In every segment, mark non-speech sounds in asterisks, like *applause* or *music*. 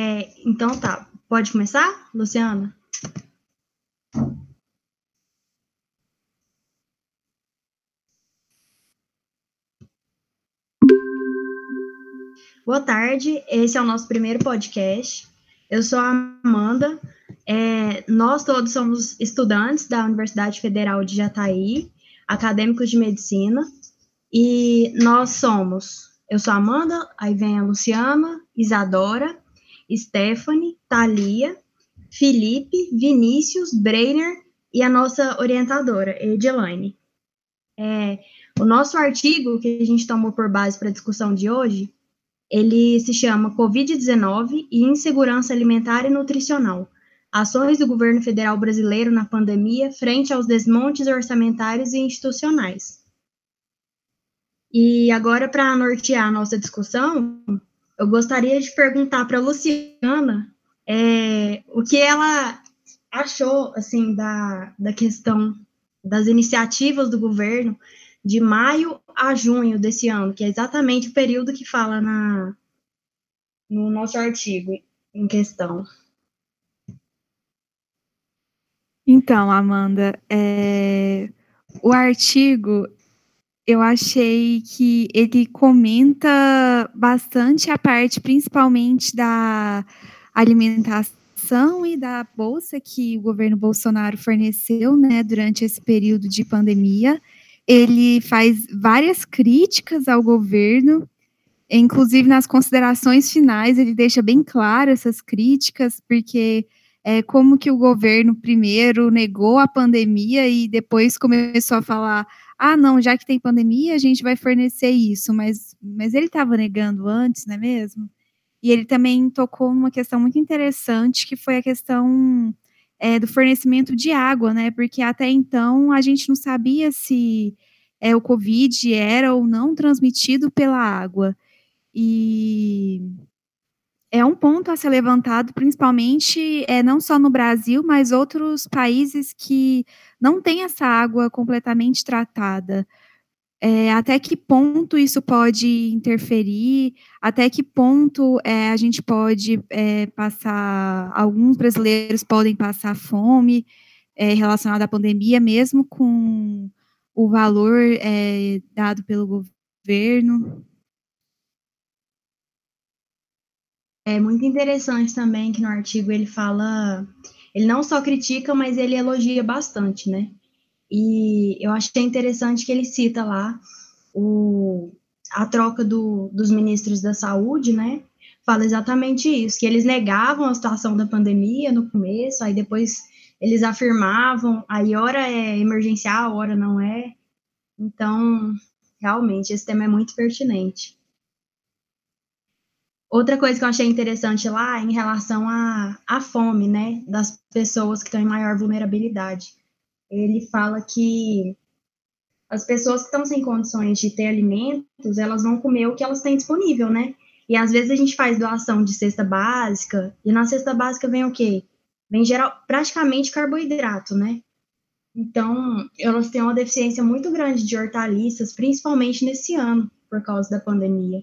É, então tá, pode começar, Luciana? Boa tarde, esse é o nosso primeiro podcast. Eu sou a Amanda, é, nós todos somos estudantes da Universidade Federal de Jataí, acadêmicos de medicina, e nós somos, eu sou a Amanda, aí vem a Luciana, Isadora, Stephanie, Thalia, Felipe, Vinícius, Breiner e a nossa orientadora, Edilaine. É, o nosso artigo que a gente tomou por base para a discussão de hoje, ele se chama Covid-19 e Insegurança Alimentar e Nutricional, ações do governo federal brasileiro na pandemia frente aos desmontes orçamentários e institucionais. E agora, para nortear a nossa discussão, eu gostaria de perguntar para a Luciana é, o que ela achou assim da, da questão das iniciativas do governo de maio a junho desse ano, que é exatamente o período que fala na, no nosso artigo em questão. Então, Amanda, é, o artigo eu achei que ele comenta bastante a parte, principalmente da alimentação e da bolsa que o governo Bolsonaro forneceu, né, durante esse período de pandemia. Ele faz várias críticas ao governo, inclusive nas considerações finais ele deixa bem claro essas críticas, porque é como que o governo primeiro negou a pandemia e depois começou a falar ah, não, já que tem pandemia, a gente vai fornecer isso, mas, mas ele estava negando antes, não é mesmo? E ele também tocou numa questão muito interessante, que foi a questão é, do fornecimento de água, né? Porque até então a gente não sabia se é, o Covid era ou não transmitido pela água. E é um ponto a ser levantado, principalmente é, não só no Brasil, mas outros países que não têm essa água completamente tratada. É, até que ponto isso pode interferir? Até que ponto é, a gente pode é, passar, alguns brasileiros podem passar fome é, relacionada à pandemia, mesmo com o valor é, dado pelo governo? É muito interessante também que no artigo ele fala, ele não só critica, mas ele elogia bastante, né? E eu achei interessante que ele cita lá o, a troca do, dos ministros da saúde, né? Fala exatamente isso, que eles negavam a situação da pandemia no começo, aí depois eles afirmavam, aí hora é emergencial, hora não é. Então, realmente, esse tema é muito pertinente. Outra coisa que eu achei interessante lá é em relação à, fome, né, das pessoas que estão em maior vulnerabilidade. Ele fala que as pessoas que estão sem condições de ter alimentos, elas vão comer o que elas têm disponível, né? E às vezes a gente faz doação de cesta básica, e na cesta básica vem o quê? Vem geral, praticamente carboidrato, né? Então, elas têm uma deficiência muito grande de hortaliças, principalmente nesse ano, por causa da pandemia.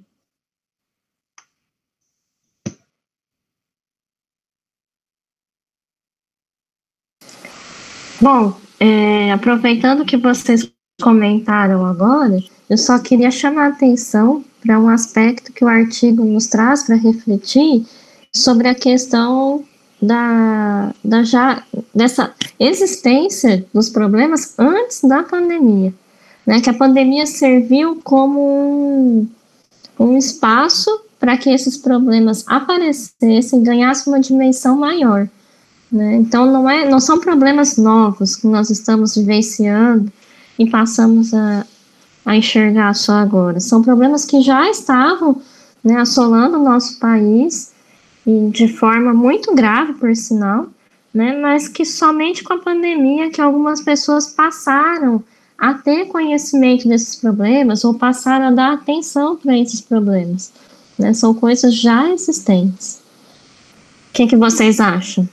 Bom, é, aproveitando que vocês comentaram agora, eu só queria chamar a atenção para um aspecto que o artigo nos traz para refletir sobre a questão da, da já, dessa existência dos problemas antes da pandemia. Né, que a pandemia serviu como um, um espaço para que esses problemas aparecessem, ganhassem uma dimensão maior. Né? Então, não, é, não são problemas novos que nós estamos vivenciando e passamos a, a enxergar só agora. São problemas que já estavam né, assolando o nosso país e de forma muito grave, por sinal, né, mas que somente com a pandemia que algumas pessoas passaram a ter conhecimento desses problemas ou passaram a dar atenção para esses problemas. Né, são coisas já existentes. O que, que vocês acham?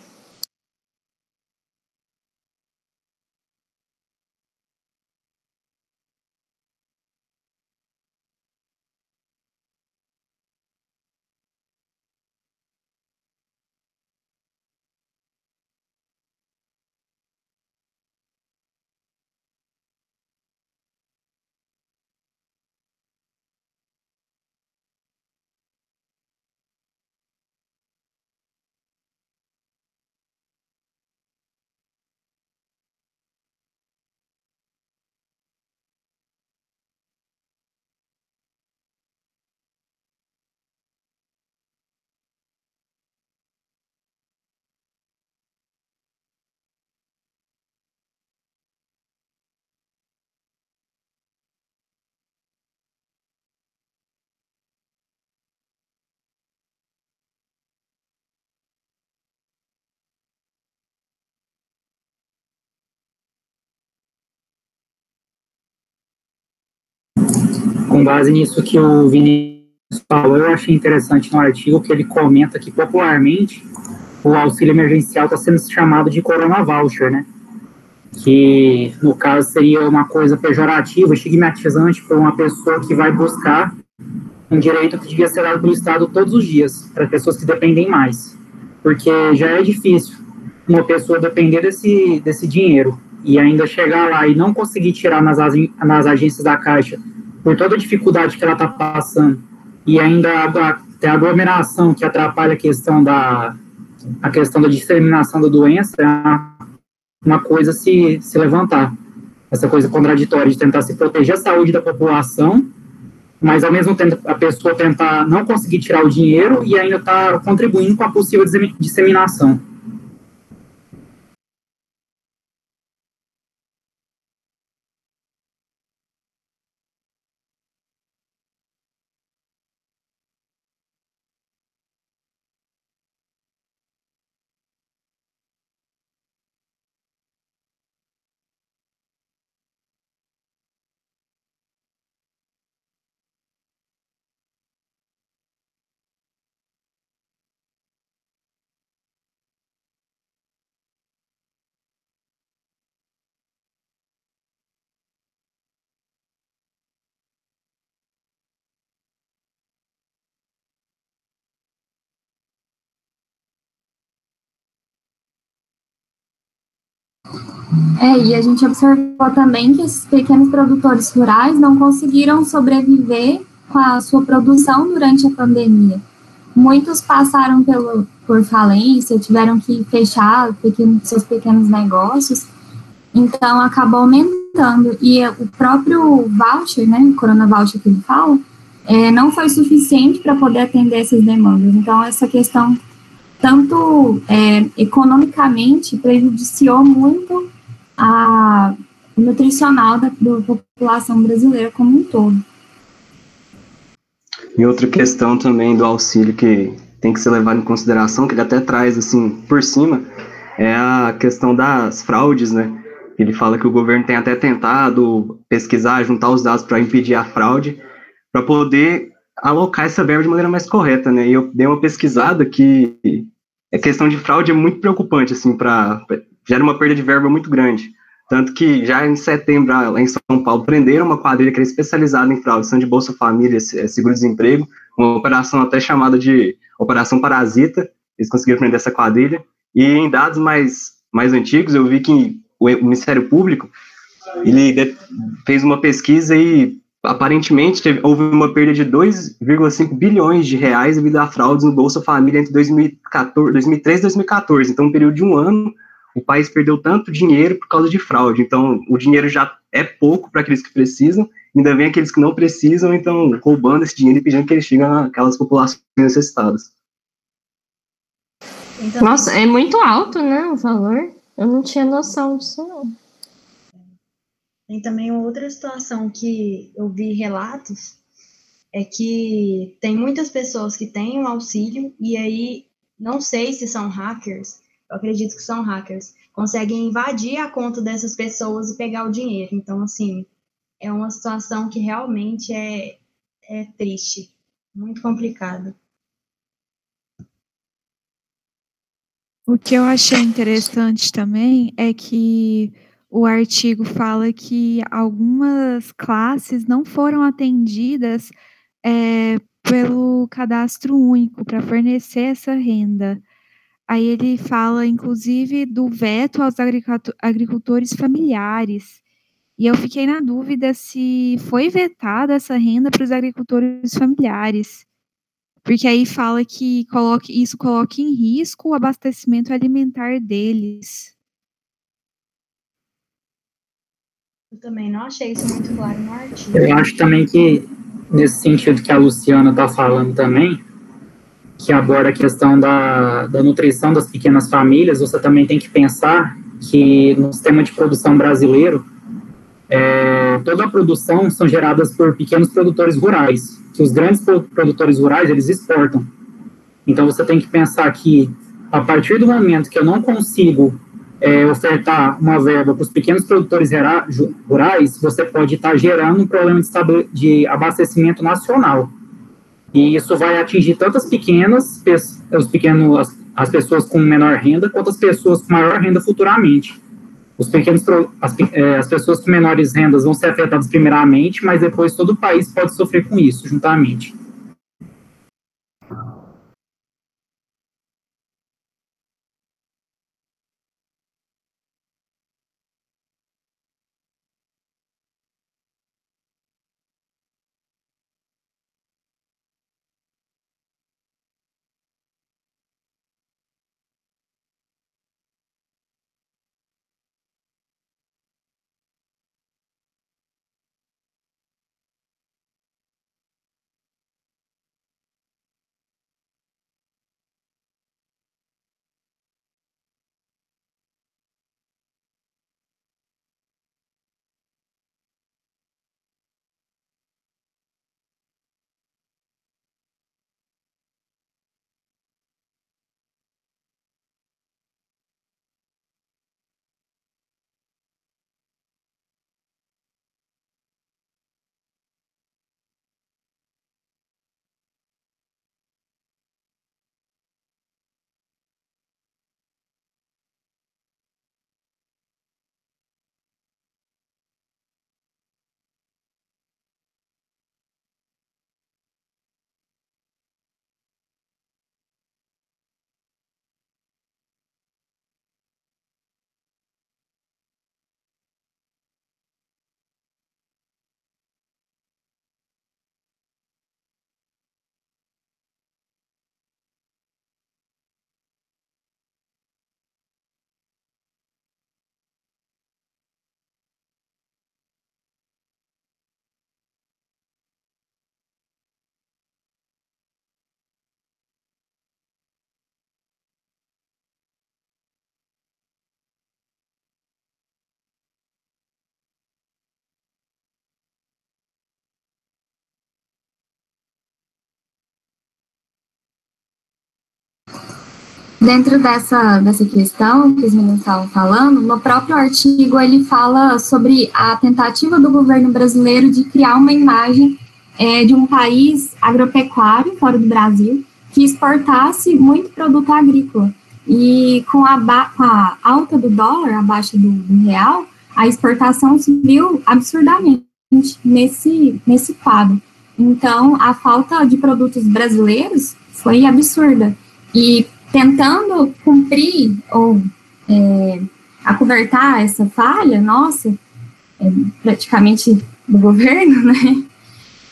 Com base nisso que o Vinícius falou, eu achei interessante no artigo que ele comenta que popularmente o auxílio emergencial está sendo chamado de Corona Voucher, né? Que no caso seria uma coisa pejorativa, estigmatizante para uma pessoa que vai buscar um direito que devia ser dado pelo Estado todos os dias, para pessoas que dependem mais. Porque já é difícil uma pessoa depender desse, desse dinheiro e ainda chegar lá e não conseguir tirar nas, nas agências da Caixa por toda a dificuldade que ela está passando e ainda tem a aglomeração que atrapalha a questão da a questão da disseminação da doença é uma coisa se, se levantar essa coisa contraditória de tentar se proteger a saúde da população mas ao mesmo tempo a pessoa tentar não conseguir tirar o dinheiro e ainda está contribuindo com a possível disseminação. É, e a gente observou também que esses pequenos produtores rurais não conseguiram sobreviver com a sua produção durante a pandemia. Muitos passaram pelo, por falência, tiveram que fechar pequeno, seus pequenos negócios, então acabou aumentando. E o próprio voucher, né, o Corona Voucher que ele fala, é, não foi suficiente para poder atender essas demandas. Então, essa questão, tanto é, economicamente, prejudiciou muito a nutricional da, da população brasileira como um todo. E outra questão também do auxílio que tem que ser levado em consideração, que ele até traz assim por cima, é a questão das fraudes, né? Ele fala que o governo tem até tentado pesquisar, juntar os dados para impedir a fraude, para poder alocar essa verba de maneira mais correta, né? E eu dei uma pesquisada que a questão de fraude é muito preocupante, assim, para gera uma perda de verba muito grande. Tanto que já em setembro, lá em São Paulo, prenderam uma quadrilha que era especializada em fraude, de Bolsa Família, é, seguro-desemprego, uma operação até chamada de Operação Parasita, eles conseguiram prender essa quadrilha. E em dados mais, mais antigos, eu vi que o, Ministério Público, ele fez uma pesquisa e aparentemente teve, houve uma perda de 2,5 bilhões de reais devido a fraudes no Bolsa Família entre 2014, 2013 e 2014. Então, um período de um ano, o país perdeu tanto dinheiro por causa de fraude. Então, o dinheiro já é pouco para aqueles que precisam, ainda vem aqueles que não precisam, então roubando esse dinheiro e pedindo que ele chegue àquelas populações necessitadas. Então, Nossa, é muito alto, né, o valor? Eu não tinha noção disso, não. Tem também outra situação que eu vi relatos, é que tem muitas pessoas que têm o auxílio e aí não sei se são hackers, eu acredito que são hackers, conseguem invadir a conta dessas pessoas e pegar o dinheiro. Então, assim, é uma situação que realmente é, é triste, muito complicado. O que eu achei interessante também é que o artigo fala que algumas classes não foram atendidas é, pelo cadastro único para fornecer essa renda. Aí ele fala, inclusive, do veto aos agricultores familiares. E eu fiquei na dúvida se foi vetada essa renda para os agricultores familiares. Porque aí fala que coloque, isso coloca em risco o abastecimento alimentar deles. Eu também não achei isso muito claro no artigo. Eu acho também que, nesse sentido que a Luciana está falando também, que aborda a questão da, da nutrição das pequenas famílias, você também tem que pensar que no sistema de produção brasileiro, é, toda a produção são geradas por pequenos produtores rurais, que os grandes produtores rurais, eles exportam. Então, você tem que pensar que, a partir do momento que eu não consigo é, ofertar uma verba para os pequenos produtores rurais, você pode estar gerando um problema de, de abastecimento nacional. E isso vai atingir tanto as pequenas, os pequenos, as pessoas com menor renda, quanto as pessoas com maior renda futuramente. Os pequenos, as, é, as pessoas com menores rendas vão ser afetadas primeiramente, mas depois todo o país pode sofrer com isso juntamente. Dentro dessa, dessa questão que os meninos estavam falando, no próprio artigo ele fala sobre a tentativa do governo brasileiro de criar uma imagem é, de um país agropecuário, fora do Brasil, que exportasse muito produto agrícola. E com a, com a alta do dólar, abaixo do, do real, a exportação subiu absurdamente nesse, nesse quadro. Então, a falta de produtos brasileiros foi absurda. E tentando cumprir ou é, acobertar essa falha nossa, é, praticamente do governo, *laughs* né?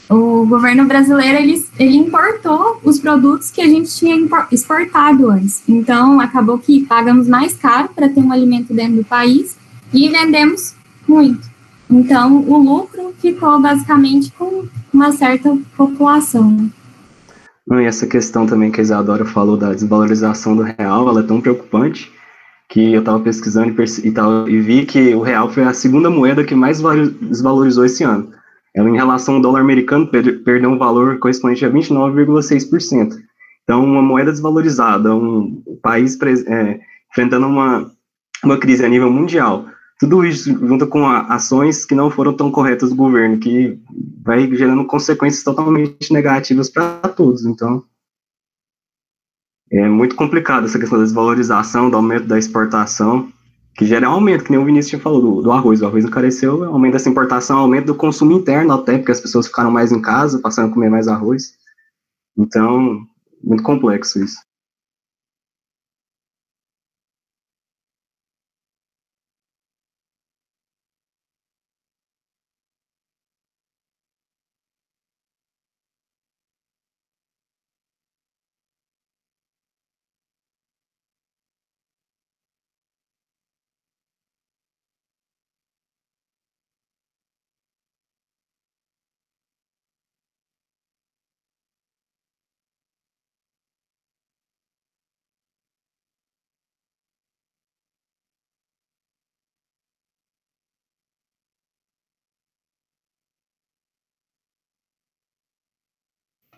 O governo brasileiro ele, ele importou os produtos que a gente tinha exportado antes. Então, acabou que pagamos mais caro para ter um alimento dentro do país e vendemos muito. Então, o lucro ficou basicamente com uma certa população. E essa questão também que a Isadora falou da desvalorização do real, ela é tão preocupante que eu estava pesquisando e, e, e vi que o real foi a segunda moeda que mais desvalorizou esse ano. Ela, em relação ao dólar americano, per perdeu um valor correspondente a 29,6%. Então, uma moeda desvalorizada, um país é, enfrentando uma, uma crise a nível mundial, tudo isso junto com ações que não foram tão corretas do governo, que vai gerando consequências totalmente negativas para todos. Então, é muito complicado essa questão da desvalorização, do aumento da exportação, que gera um aumento, que nem o Vinícius tinha falado, do, do arroz. O arroz encareceu, aumento dessa importação, aumento do consumo interno até, porque as pessoas ficaram mais em casa, passando a comer mais arroz. Então, muito complexo isso.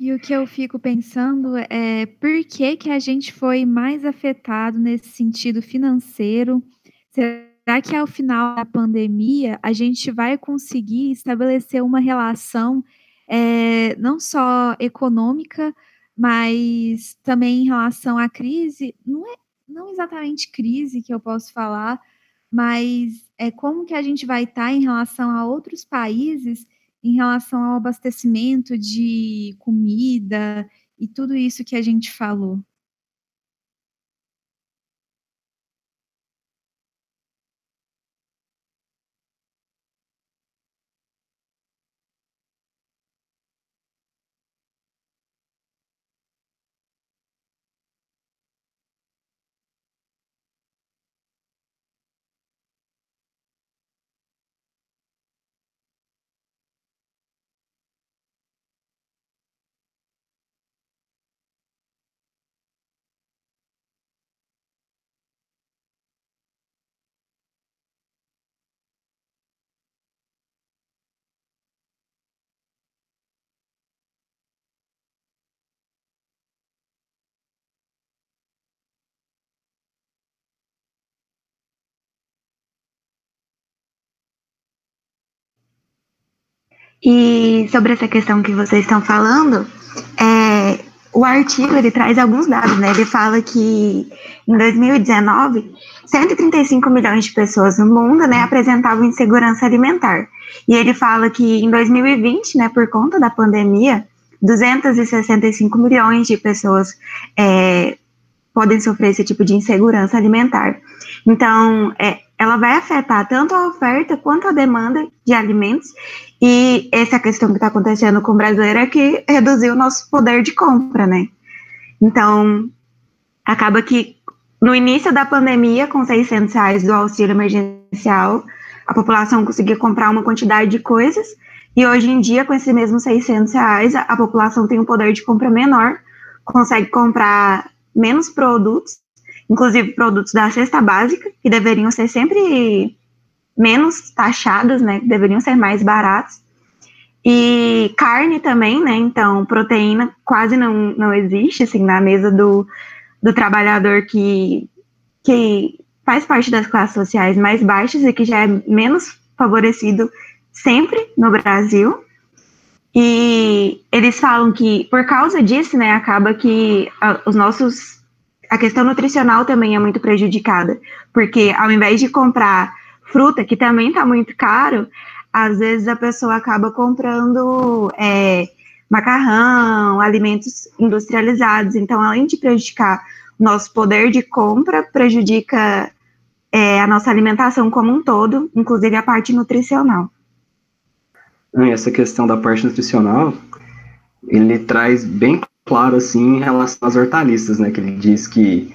E o que eu fico pensando é por que, que a gente foi mais afetado nesse sentido financeiro, será que ao final da pandemia a gente vai conseguir estabelecer uma relação é, não só econômica, mas também em relação à crise, não é não exatamente crise que eu posso falar, mas é como que a gente vai estar em relação a outros países, em relação ao abastecimento de comida e tudo isso que a gente falou. E sobre essa questão que vocês estão falando, é, o artigo ele traz alguns dados, né? Ele fala que em 2019, 135 milhões de pessoas no mundo, né, apresentavam insegurança alimentar. E ele fala que em 2020, né, por conta da pandemia, 265 milhões de pessoas é, podem sofrer esse tipo de insegurança alimentar. Então, é, ela vai afetar tanto a oferta quanto a demanda de alimentos. E essa questão que está acontecendo com o brasileiro é que reduziu o nosso poder de compra, né? Então, acaba que no início da pandemia, com 600 reais do auxílio emergencial, a população conseguia comprar uma quantidade de coisas, e hoje em dia, com esses mesmos 600 reais, a, a população tem um poder de compra menor, consegue comprar menos produtos inclusive produtos da cesta básica, que deveriam ser sempre menos taxados, né, deveriam ser mais baratos. E carne também, né, então proteína quase não, não existe, assim, na mesa do, do trabalhador que, que faz parte das classes sociais mais baixas e que já é menos favorecido sempre no Brasil. E eles falam que por causa disso, né, acaba que a, os nossos a questão nutricional também é muito prejudicada, porque ao invés de comprar fruta, que também está muito caro, às vezes a pessoa acaba comprando é, macarrão, alimentos industrializados. Então, além de prejudicar nosso poder de compra, prejudica é, a nossa alimentação como um todo, inclusive a parte nutricional. Essa questão da parte nutricional, ele traz bem claro assim em relação às hortaliças, né? Que ele diz que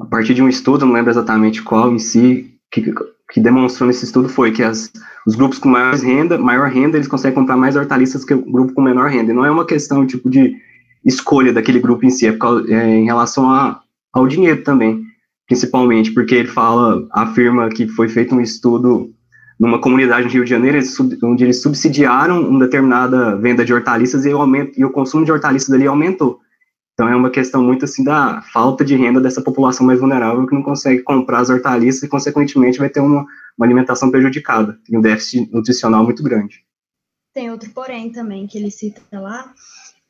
a partir de um estudo, não lembro exatamente qual em si, que, que demonstrou nesse estudo foi que as, os grupos com maior renda, maior renda, eles conseguem comprar mais hortaliças que o grupo com menor renda. E não é uma questão tipo de escolha daquele grupo em si, é, causa, é em relação a, ao dinheiro também, principalmente, porque ele fala, afirma que foi feito um estudo numa comunidade no Rio de Janeiro, eles onde eles subsidiaram uma determinada venda de hortaliças e o, aumento, e o consumo de hortaliças ali aumentou. Então é uma questão muito assim da falta de renda dessa população mais vulnerável que não consegue comprar as hortaliças e, consequentemente, vai ter uma, uma alimentação prejudicada e um déficit nutricional muito grande. Tem outro porém também que ele cita lá,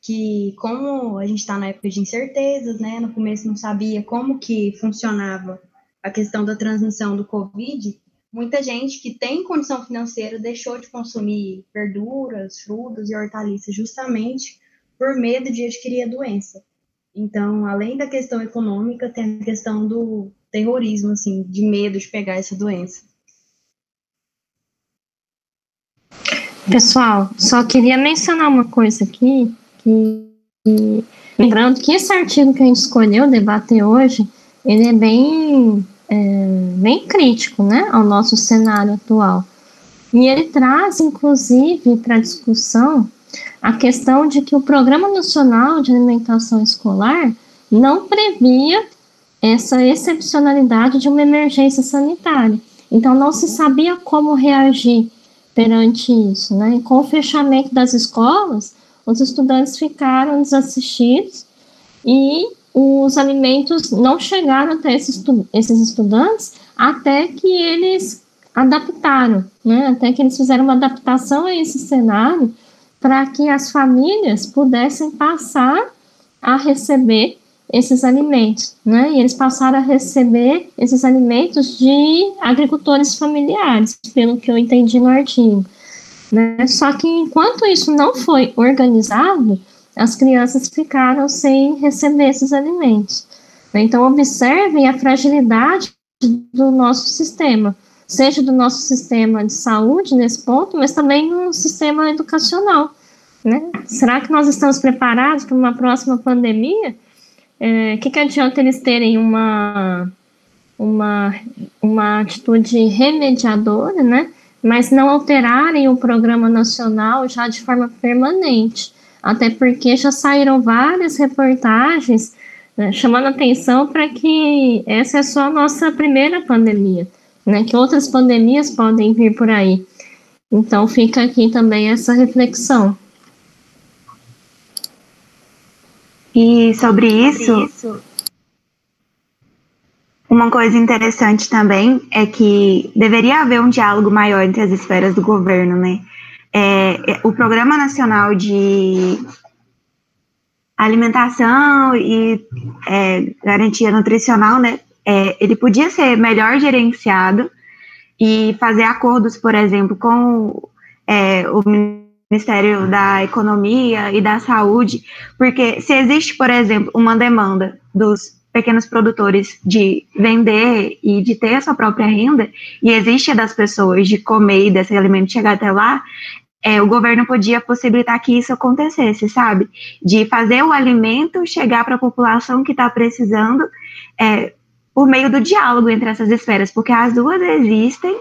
que como a gente está na época de incertezas, né, no começo não sabia como que funcionava a questão da transmissão do Covid, muita gente que tem condição financeira deixou de consumir verduras, frutas e hortaliças justamente por medo de adquirir a doença. Então, além da questão econômica, tem a questão do terrorismo, assim, de medo de pegar essa doença. Pessoal, só queria mencionar uma coisa aqui, que, que lembrando que esse artigo que a gente escolheu debater hoje, ele é bem é, bem crítico né, ao nosso cenário atual. E ele traz, inclusive, para discussão a questão de que o Programa Nacional de Alimentação Escolar não previa essa excepcionalidade de uma emergência sanitária. Então, não se sabia como reagir perante isso. Né? E com o fechamento das escolas, os estudantes ficaram desassistidos e os alimentos não chegaram até esses, esses estudantes até que eles adaptaram, né? Até que eles fizeram uma adaptação a esse cenário para que as famílias pudessem passar a receber esses alimentos, né? E eles passaram a receber esses alimentos de agricultores familiares, pelo que eu entendi no artigo. Né? Só que enquanto isso não foi organizado, as crianças ficaram sem receber esses alimentos. Né? Então, observem a fragilidade do nosso sistema, seja do nosso sistema de saúde nesse ponto, mas também no sistema educacional. Né? Será que nós estamos preparados para uma próxima pandemia? O é, que, que adianta eles terem uma, uma, uma atitude remediadora, né? mas não alterarem o programa nacional já de forma permanente? Até porque já saíram várias reportagens né, chamando atenção para que essa é só a nossa primeira pandemia, né, que outras pandemias podem vir por aí. Então fica aqui também essa reflexão. E sobre isso, uma coisa interessante também é que deveria haver um diálogo maior entre as esferas do governo, né? É, é o Programa Nacional de Alimentação e é, Garantia Nutricional, né? É, ele podia ser melhor gerenciado e fazer acordos, por exemplo, com é, o Ministério da Economia e da Saúde, porque se existe, por exemplo, uma demanda dos pequenos produtores de vender e de ter a sua própria renda, e existe a das pessoas de comer e desse alimento chegar até lá, é, o governo podia possibilitar que isso acontecesse, sabe? De fazer o alimento chegar para a população que está precisando é, por meio do diálogo entre essas esferas, porque as duas existem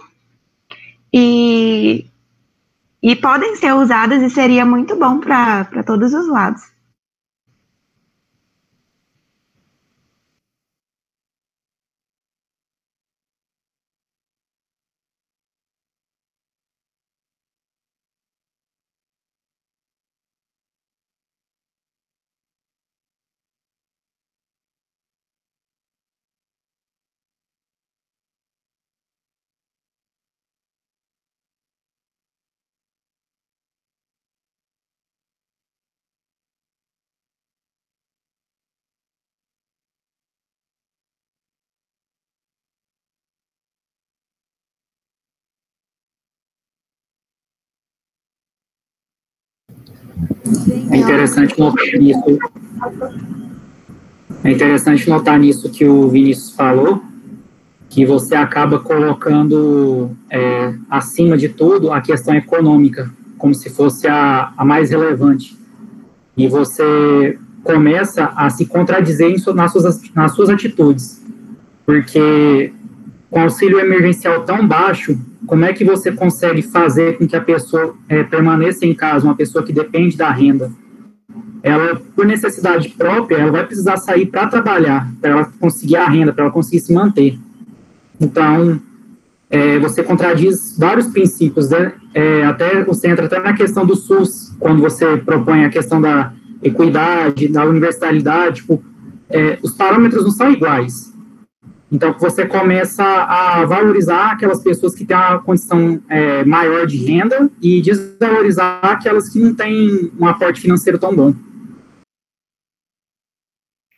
e e podem ser usadas e seria muito bom para todos os lados. É interessante notar nisso. É interessante notar nisso que o Vinícius falou, que você acaba colocando é, acima de tudo a questão econômica, como se fosse a, a mais relevante. E você começa a se contradizer em, nas, suas, nas suas atitudes, porque com auxílio emergencial tão baixo, como é que você consegue fazer com que a pessoa é, permaneça em casa, uma pessoa que depende da renda? Ela, por necessidade própria, ela vai precisar sair para trabalhar, para ela conseguir a renda, para ela conseguir se manter. Então, é, você contradiz vários princípios, né? É, até você entra até na questão do SUS, quando você propõe a questão da equidade, da universalidade, tipo, é, os parâmetros não são iguais. Então, você começa a valorizar aquelas pessoas que têm uma condição é, maior de renda e desvalorizar aquelas que não têm um aporte financeiro tão bom.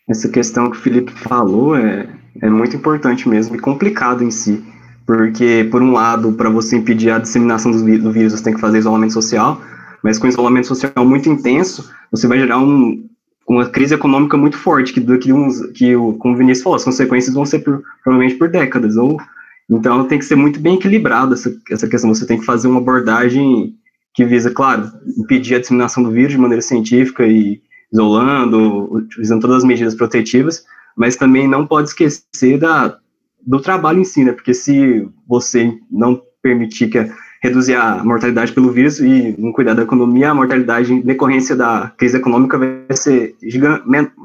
Essa questão que o Felipe falou é, é muito importante mesmo e complicado em si, porque, por um lado, para você impedir a disseminação do, do vírus, você tem que fazer isolamento social, mas com isolamento social muito intenso, você vai gerar um, uma crise econômica muito forte, que daqui uns, que o, como o Vinícius falou, as consequências vão ser por, provavelmente por décadas, ou então tem que ser muito bem equilibrada essa, essa questão, você tem que fazer uma abordagem que visa, claro, impedir a disseminação do vírus de maneira científica e isolando, utilizando todas as medidas protetivas, mas também não pode esquecer da, do trabalho em si, né, porque se você não permitir que a reduzir a mortalidade pelo vírus e não cuidar da economia, a mortalidade em decorrência da crise econômica vai ser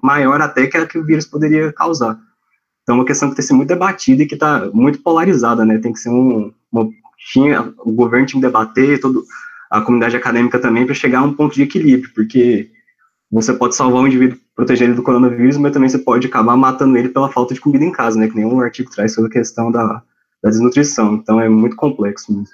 maior até que a que o vírus poderia causar. Então, é uma questão que tem que ser muito debatida e que está muito polarizada, né? Tem que ser um, uma, tinha, o governo tinha que debater, todo, a comunidade acadêmica também, para chegar a um ponto de equilíbrio, porque você pode salvar um indivíduo, proteger ele do coronavírus, mas também você pode acabar matando ele pela falta de comida em casa, né? Que nenhum artigo traz sobre a questão da da desnutrição. Então é muito complexo mesmo.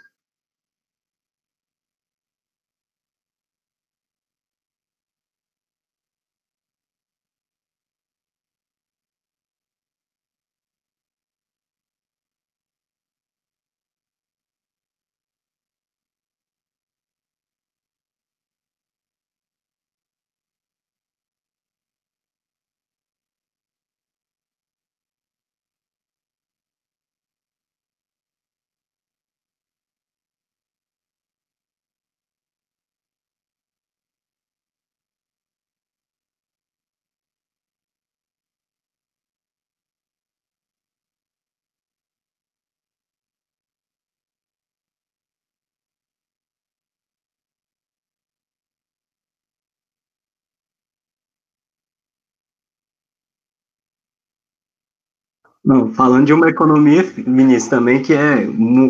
Não, falando de uma economia, Vinícius, também que é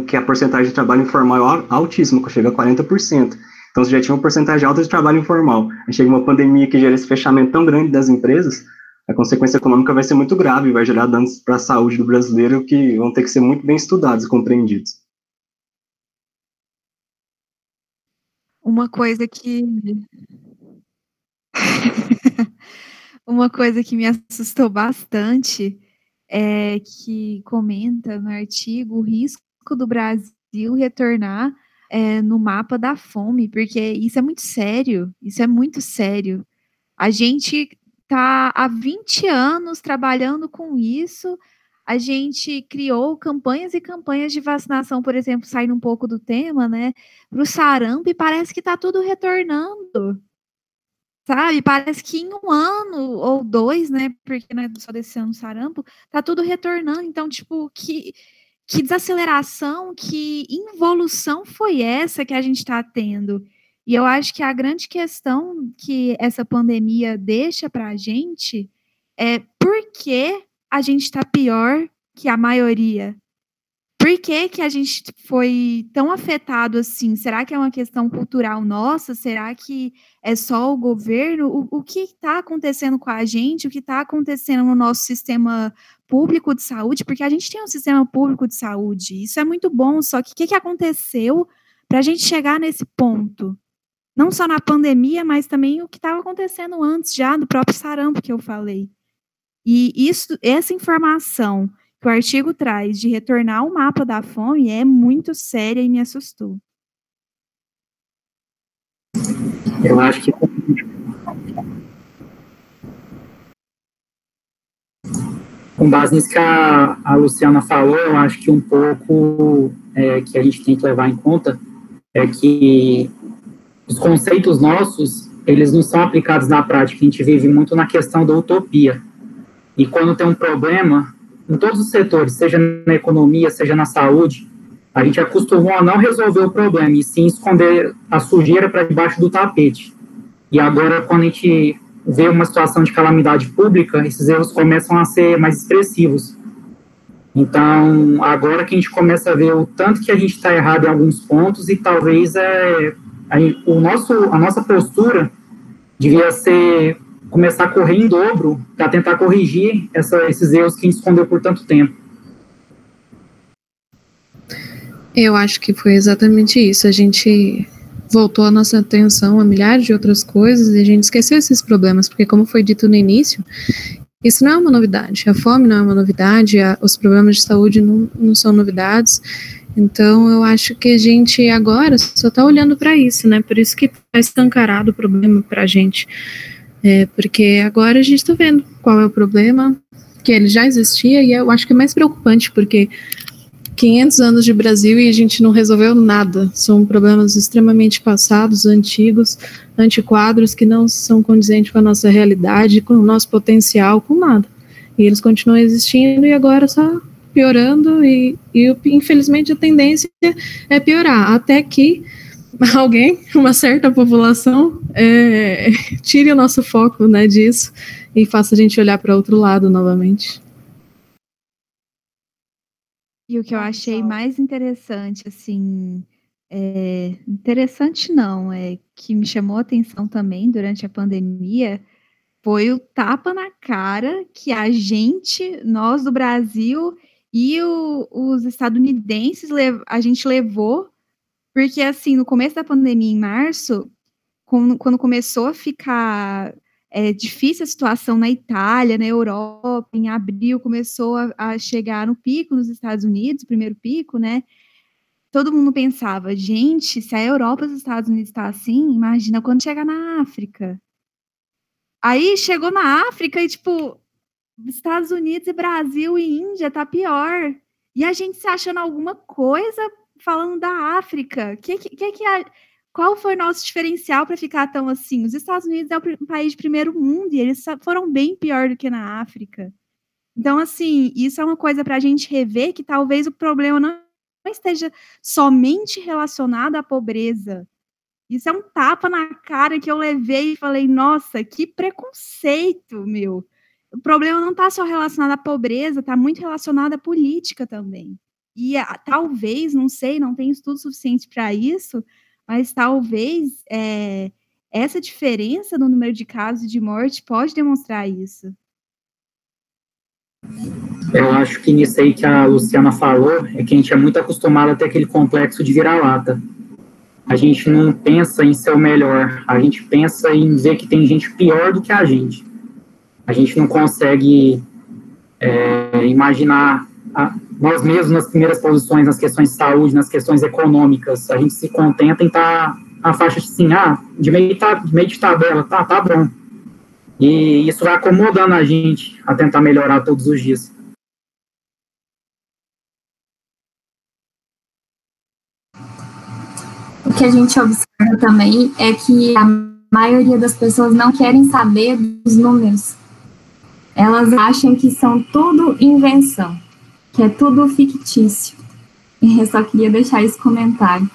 que a porcentagem de trabalho informal é altíssima, chega a 40%. Então, você já tinha uma porcentagem alta de trabalho informal. Chega uma pandemia que gera esse fechamento tão grande das empresas, a consequência econômica vai ser muito grave, vai gerar danos para a saúde do brasileiro que vão ter que ser muito bem estudados e compreendidos. Uma coisa que *laughs* uma coisa que me assustou bastante é, que comenta no artigo o risco do Brasil retornar é, no mapa da fome, porque isso é muito sério, isso é muito sério. A gente está há 20 anos trabalhando com isso, a gente criou campanhas e campanhas de vacinação, por exemplo, saindo um pouco do tema, né, para o sarampo, e parece que está tudo retornando sabe? Parece que em um ano ou dois, né? Porque não é só desse ano sarampo, tá tudo retornando. Então, tipo, que, que desaceleração, que involução foi essa que a gente está tendo? E eu acho que a grande questão que essa pandemia deixa para a gente é por que a gente está pior que a maioria? Por que, que a gente foi tão afetado assim? Será que é uma questão cultural nossa? Será que é só o governo? O, o que está acontecendo com a gente? O que está acontecendo no nosso sistema público de saúde? Porque a gente tem um sistema público de saúde, isso é muito bom, só que o que, que aconteceu para a gente chegar nesse ponto? Não só na pandemia, mas também o que estava acontecendo antes já, do próprio sarampo que eu falei. E isso, essa informação que o artigo traz de retornar o mapa da fome é muito séria e me assustou. Eu acho que com base nisso que a, a Luciana falou, eu acho que um pouco é, que a gente tem que levar em conta é que os conceitos nossos, eles não são aplicados na prática, a gente vive muito na questão da utopia. E quando tem um problema, em todos os setores, seja na economia, seja na saúde, a gente acostumou a não resolver o problema e sim esconder a sujeira para debaixo do tapete. E agora, quando a gente vê uma situação de calamidade pública, esses erros começam a ser mais expressivos. Então, agora que a gente começa a ver o tanto que a gente está errado em alguns pontos e talvez é, a, o nosso, a nossa postura devia ser começar a correr em dobro para tentar corrigir essa, esses erros que a gente escondeu por tanto tempo. Eu acho que foi exatamente isso. A gente voltou a nossa atenção a milhares de outras coisas e a gente esqueceu esses problemas, porque, como foi dito no início, isso não é uma novidade. A fome não é uma novidade, a, os problemas de saúde não, não são novidades. Então, eu acho que a gente agora só está olhando para isso, né? Por isso que está escancarado o problema para a gente. É, porque agora a gente está vendo qual é o problema, que ele já existia, e eu acho que é mais preocupante, porque 500 anos de Brasil e a gente não resolveu nada. São problemas extremamente passados, antigos, antiquadros, que não são condizentes com a nossa realidade, com o nosso potencial, com nada. E eles continuam existindo e agora só piorando, e, e infelizmente a tendência é piorar, até que *laughs* alguém, uma certa população, é, tire o nosso foco né, disso e faça a gente olhar para outro lado novamente. E o que eu achei mais interessante, assim, é, interessante não, é que me chamou a atenção também durante a pandemia, foi o tapa na cara que a gente, nós do Brasil, E o, os estadunidenses, a gente levou, porque assim, no começo da pandemia, em março, quando, começou a ficar é, difícil a situação na Itália, na Europa, em abril começou a, a chegar no pico nos Estados Unidos, o primeiro pico, né? Todo mundo pensava, gente, se a Europa e os Estados Unidos está assim, imagina quando chegar na África. Aí chegou na África e, tipo, Estados Unidos e Brasil e Índia tá pior. E a gente se achando alguma coisa falando da África. Que, que, que, que a, qual foi o nosso diferencial para ficar tão assim? Os Estados Unidos é um país de primeiro mundo e eles foram bem pior do que na África. Então, assim, isso é uma coisa para a gente rever que talvez o problema não esteja somente relacionado à pobreza. Isso é um tapa na cara que eu levei e falei, nossa, que preconceito, meu. O problema não está só relacionado à pobreza, está muito relacionado à política também. E a, talvez, não sei, não tem estudo suficiente para isso, mas talvez é, essa diferença no número de casos de morte pode demonstrar isso. Eu acho que nisso aí que a Luciana falou é que a gente é muito acostumado a ter aquele complexo de vira-lata. A gente não pensa em ser o melhor, a gente pensa em ver que tem gente pior do que a gente. A gente não consegue é, imaginar a, nós mesmos nas primeiras posições nas questões de saúde, nas questões econômicas. A gente se contenta em estar tá na faixa assim, ah, de meio, tá, de meio de tabela, tá, tá bom. E isso vai acomodando a gente a tentar melhorar todos os dias. O que a gente observa também é que a maioria das pessoas não querem saber dos números. Elas acham que são tudo invenção, que é tudo fictício. E eu só queria deixar esse comentário.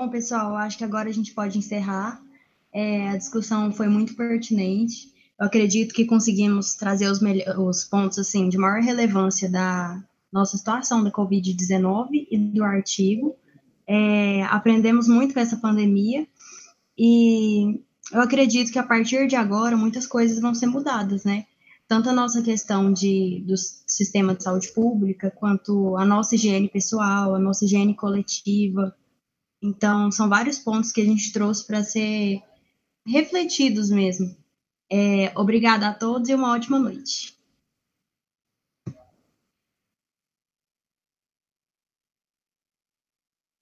Bom, pessoal, acho que agora a gente pode encerrar. É, a discussão foi muito pertinente. Eu acredito que conseguimos trazer os, os pontos assim de maior relevância da nossa situação da Covid-19 e do artigo. É, aprendemos muito com essa pandemia e eu acredito que a partir de agora muitas coisas vão ser mudadas, né? Tanto a nossa questão de, do sistema de saúde pública, quanto a nossa higiene pessoal, a nossa higiene coletiva. Então, são vários pontos que a gente trouxe para ser refletidos mesmo. É, obrigada a todos e uma ótima noite.